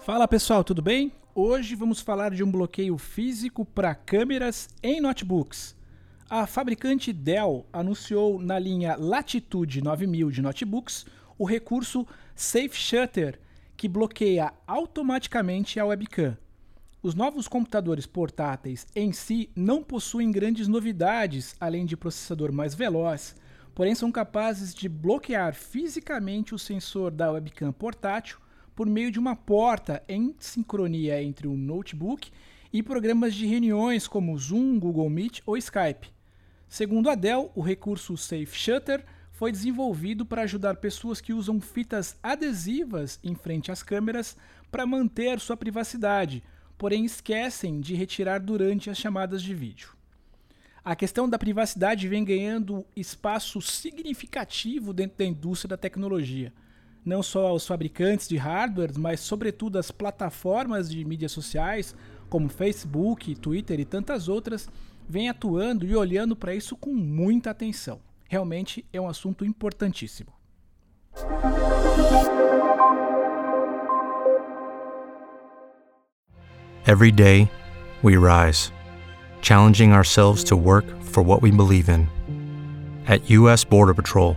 Fala pessoal, tudo bem? Hoje vamos falar de um bloqueio físico para câmeras em notebooks. A fabricante Dell anunciou na linha Latitude 9000 de notebooks o recurso Safe Shutter, que bloqueia automaticamente a webcam. Os novos computadores portáteis em si não possuem grandes novidades, além de processador mais veloz, porém são capazes de bloquear fisicamente o sensor da webcam portátil por meio de uma porta em sincronia entre o notebook e programas de reuniões como Zoom, Google Meet ou Skype. Segundo a Dell, o recurso Safe Shutter foi desenvolvido para ajudar pessoas que usam fitas adesivas em frente às câmeras para manter sua privacidade, porém esquecem de retirar durante as chamadas de vídeo. A questão da privacidade vem ganhando espaço significativo dentro da indústria da tecnologia não só aos fabricantes de hardware, mas sobretudo as plataformas de mídias sociais, como Facebook, Twitter e tantas outras, vêm atuando e olhando para isso com muita atenção. Realmente é um assunto importantíssimo. Every day, we rise, challenging ourselves to work for what we believe in. At U.S. Border Patrol,